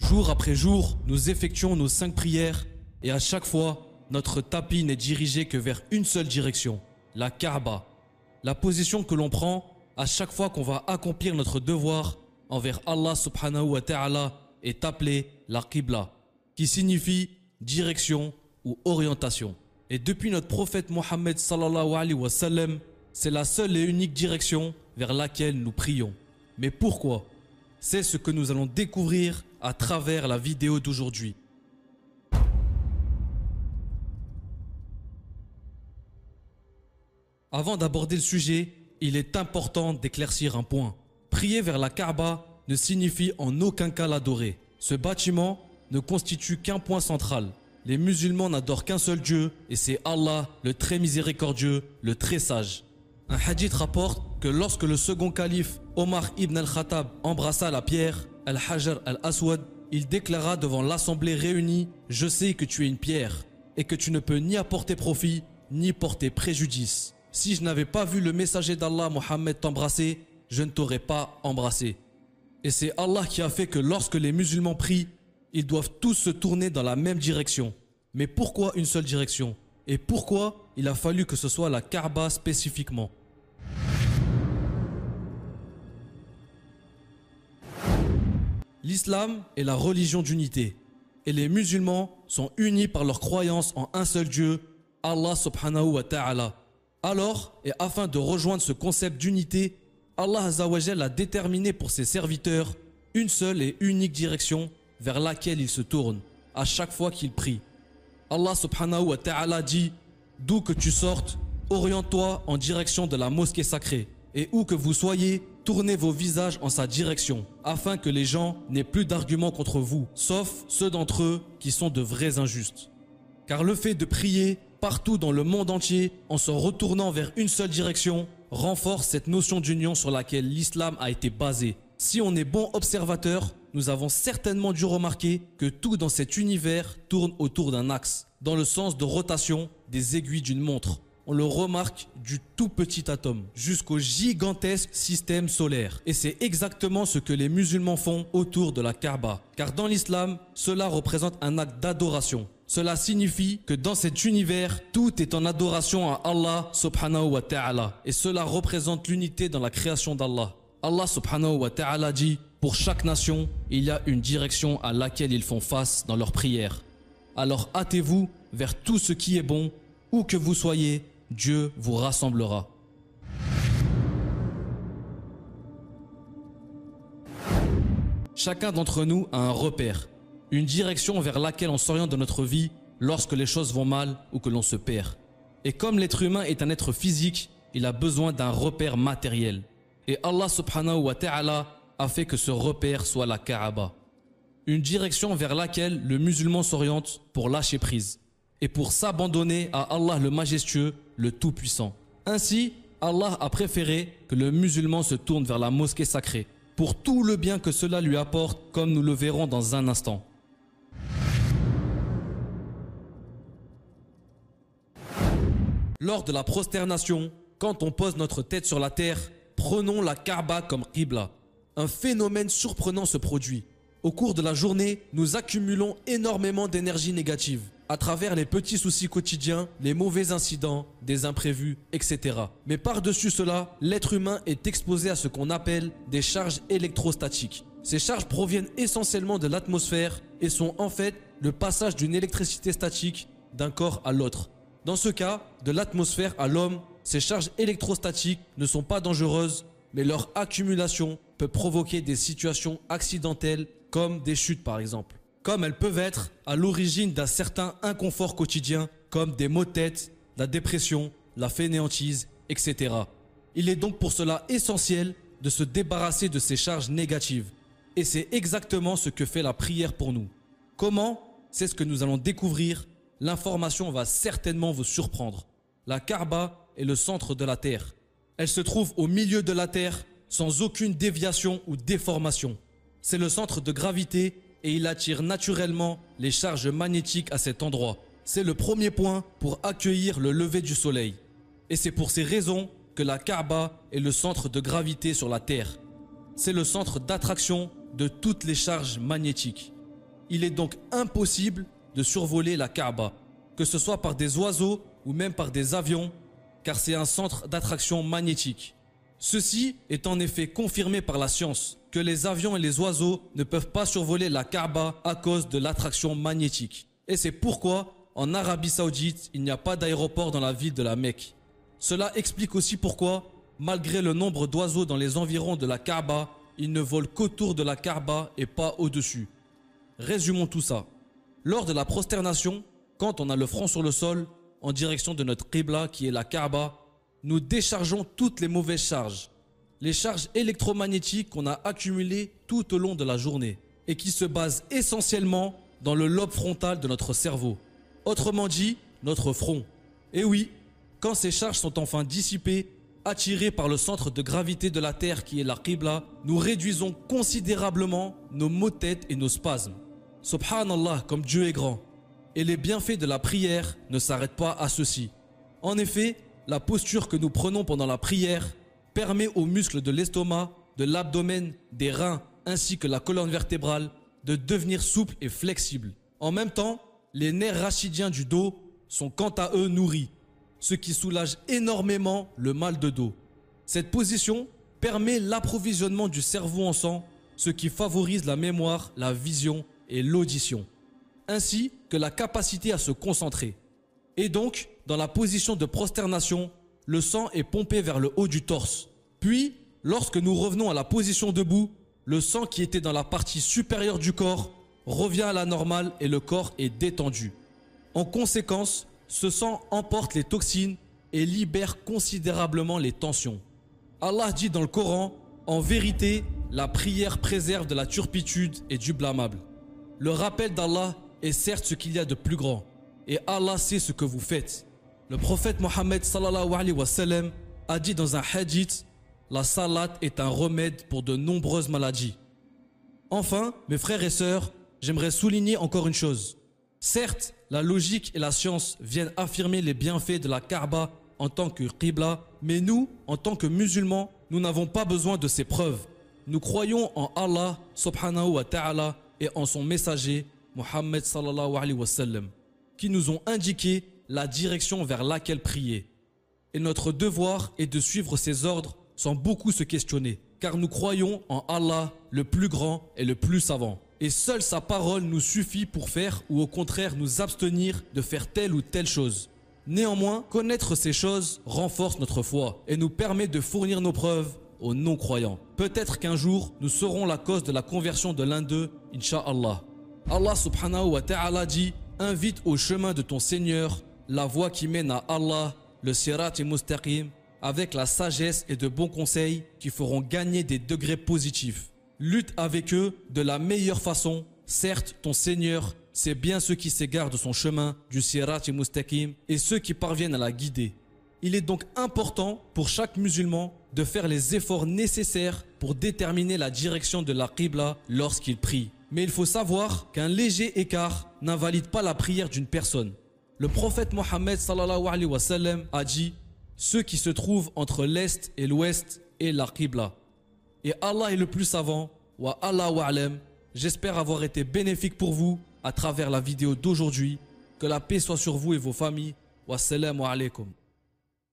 Jour après jour, nous effectuons nos cinq prières et à chaque fois, notre tapis n'est dirigé que vers une seule direction, la Kaaba. La position que l'on prend à chaque fois qu'on va accomplir notre devoir envers Allah subhanahu wa ta'ala est appelée la Qibla, qui signifie direction ou orientation. Et depuis notre prophète Mohammed sallallahu alayhi wa sallam, c'est la seule et unique direction vers laquelle nous prions. Mais pourquoi? C'est ce que nous allons découvrir à travers la vidéo d'aujourd'hui. Avant d'aborder le sujet, il est important d'éclaircir un point. Prier vers la Kaaba ne signifie en aucun cas l'adorer. Ce bâtiment ne constitue qu'un point central. Les musulmans n'adorent qu'un seul Dieu et c'est Allah, le très miséricordieux, le très sage. Un hadith rapporte que lorsque le second calife Omar ibn al-Khattab embrassa la pierre, al-Hajar al-Aswad, il déclara devant l'assemblée réunie Je sais que tu es une pierre et que tu ne peux ni apporter profit ni porter préjudice. Si je n'avais pas vu le messager d'Allah Mohammed t'embrasser, je ne t'aurais pas embrassé. Et c'est Allah qui a fait que lorsque les musulmans prient, ils doivent tous se tourner dans la même direction. Mais pourquoi une seule direction? Et pourquoi il a fallu que ce soit la Kaaba spécifiquement? L'islam est la religion d'unité. Et les musulmans sont unis par leur croyance en un seul Dieu, Allah subhanahu wa ta'ala. Alors, et afin de rejoindre ce concept d'unité, Allah a déterminé pour ses serviteurs une seule et unique direction vers laquelle ils se tournent à chaque fois qu'ils prient. Allah subhanahu wa ta'ala dit D'où que tu sortes, oriente-toi en direction de la mosquée sacrée. Et où que vous soyez, tournez vos visages en sa direction, afin que les gens n'aient plus d'arguments contre vous, sauf ceux d'entre eux qui sont de vrais injustes. Car le fait de prier partout dans le monde entier en se retournant vers une seule direction renforce cette notion d'union sur laquelle l'islam a été basé. Si on est bon observateur, nous avons certainement dû remarquer que tout dans cet univers tourne autour d'un axe, dans le sens de rotation des aiguilles d'une montre. On le remarque du tout petit atome jusqu'au gigantesque système solaire. Et c'est exactement ce que les musulmans font autour de la Kaaba. Car dans l'islam, cela représente un acte d'adoration. Cela signifie que dans cet univers, tout est en adoration à Allah subhanahu wa ta'ala. Et cela représente l'unité dans la création d'Allah. Allah subhanahu wa ta'ala dit, pour chaque nation, il y a une direction à laquelle ils font face dans leurs prières. Alors hâtez-vous vers tout ce qui est bon, où que vous soyez, Dieu vous rassemblera. Chacun d'entre nous a un repère, une direction vers laquelle on s'oriente dans notre vie lorsque les choses vont mal ou que l'on se perd. Et comme l'être humain est un être physique, il a besoin d'un repère matériel. Et Allah subhanahu wa ta'ala a fait que ce repère soit la Kaaba. Une direction vers laquelle le musulman s'oriente pour lâcher prise et pour s'abandonner à Allah le majestueux, le tout-puissant. Ainsi, Allah a préféré que le musulman se tourne vers la mosquée sacrée pour tout le bien que cela lui apporte comme nous le verrons dans un instant. Lors de la prosternation, quand on pose notre tête sur la terre, prenons la Kaaba comme Qibla. Un phénomène surprenant se produit. Au cours de la journée, nous accumulons énormément d'énergie négative à travers les petits soucis quotidiens, les mauvais incidents, des imprévus, etc. Mais par-dessus cela, l'être humain est exposé à ce qu'on appelle des charges électrostatiques. Ces charges proviennent essentiellement de l'atmosphère et sont en fait le passage d'une électricité statique d'un corps à l'autre. Dans ce cas, de l'atmosphère à l'homme, ces charges électrostatiques ne sont pas dangereuses, mais leur accumulation peut provoquer des situations accidentelles comme des chutes par exemple. Comme elles peuvent être à l'origine d'un certain inconfort quotidien comme des maux de tête, la dépression, la fainéantise, etc. Il est donc pour cela essentiel de se débarrasser de ces charges négatives. Et c'est exactement ce que fait la prière pour nous. Comment? C'est ce que nous allons découvrir l'information va certainement vous surprendre. La Kaaba est le centre de la Terre. Elle se trouve au milieu de la Terre sans aucune déviation ou déformation. C'est le centre de gravité et il attire naturellement les charges magnétiques à cet endroit. C'est le premier point pour accueillir le lever du soleil. Et c'est pour ces raisons que la Kaaba est le centre de gravité sur la Terre. C'est le centre d'attraction de toutes les charges magnétiques. il est donc impossible de survoler la Kaaba, que ce soit par des oiseaux ou même par des avions, car c'est un centre d'attraction magnétique. Ceci est en effet confirmé par la science, que les avions et les oiseaux ne peuvent pas survoler la Kaaba à cause de l'attraction magnétique. Et c'est pourquoi, en Arabie Saoudite, il n'y a pas d'aéroport dans la ville de la Mecque. Cela explique aussi pourquoi, malgré le nombre d'oiseaux dans les environs de la Kaaba, ils ne volent qu'autour de la Kaaba et pas au-dessus. Résumons tout ça. Lors de la prosternation, quand on a le front sur le sol, en direction de notre Qibla qui est la Kaaba, nous déchargeons toutes les mauvaises charges, les charges électromagnétiques qu'on a accumulées tout au long de la journée et qui se basent essentiellement dans le lobe frontal de notre cerveau. Autrement dit, notre front. Et oui, quand ces charges sont enfin dissipées, attirées par le centre de gravité de la Terre qui est la Qibla, nous réduisons considérablement nos maux de tête et nos spasmes. Subhanallah, comme Dieu est grand. Et les bienfaits de la prière ne s'arrêtent pas à ceci. En effet, la posture que nous prenons pendant la prière permet aux muscles de l'estomac, de l'abdomen, des reins ainsi que la colonne vertébrale de devenir souples et flexibles. En même temps, les nerfs rachidiens du dos sont quant à eux nourris, ce qui soulage énormément le mal de dos. Cette position permet l'approvisionnement du cerveau en sang, ce qui favorise la mémoire, la vision et l'audition, ainsi que la capacité à se concentrer. Et donc, dans la position de prosternation, le sang est pompé vers le haut du torse. Puis, lorsque nous revenons à la position debout, le sang qui était dans la partie supérieure du corps revient à la normale et le corps est détendu. En conséquence, ce sang emporte les toxines et libère considérablement les tensions. Allah dit dans le Coran, en vérité, la prière préserve de la turpitude et du blâmable. Le rappel d'Allah est certes ce qu'il y a de plus grand, et Allah sait ce que vous faites. Le prophète Mohammed a dit dans un hadith La salat est un remède pour de nombreuses maladies. Enfin, mes frères et sœurs, j'aimerais souligner encore une chose. Certes, la logique et la science viennent affirmer les bienfaits de la Kaaba en tant que Qibla, mais nous, en tant que musulmans, nous n'avons pas besoin de ces preuves. Nous croyons en Allah subhanahu wa ta'ala et en son messager, Mohammed sallallahu alayhi wa sallam, qui nous ont indiqué la direction vers laquelle prier. Et notre devoir est de suivre ses ordres sans beaucoup se questionner, car nous croyons en Allah, le plus grand et le plus savant. Et seule sa parole nous suffit pour faire ou au contraire nous abstenir de faire telle ou telle chose. Néanmoins, connaître ces choses renforce notre foi et nous permet de fournir nos preuves aux non-croyants. Peut-être qu'un jour, nous serons la cause de la conversion de l'un d'eux, Inch'Allah. Allah subhanahu wa ta'ala dit Invite au chemin de ton Seigneur la voie qui mène à Allah, le Sirat et Mustaqim, avec la sagesse et de bons conseils qui feront gagner des degrés positifs. Lutte avec eux de la meilleure façon. Certes, ton Seigneur, c'est bien ceux qui s'égarent de son chemin, du Sirat et Mustaqim, et ceux qui parviennent à la guider. Il est donc important pour chaque musulman de faire les efforts nécessaires pour déterminer la direction de la Qibla lorsqu'il prie. Mais il faut savoir qu'un léger écart n'invalide pas la prière d'une personne. Le prophète Mohammed sallallahu wa a dit Ceux qui se trouvent entre l'Est et l'Ouest est la Qibla. Et Allah est le plus savant. Wa Allah wa'alam. J'espère avoir été bénéfique pour vous à travers la vidéo d'aujourd'hui. Que la paix soit sur vous et vos familles. Wassalamu alaikum.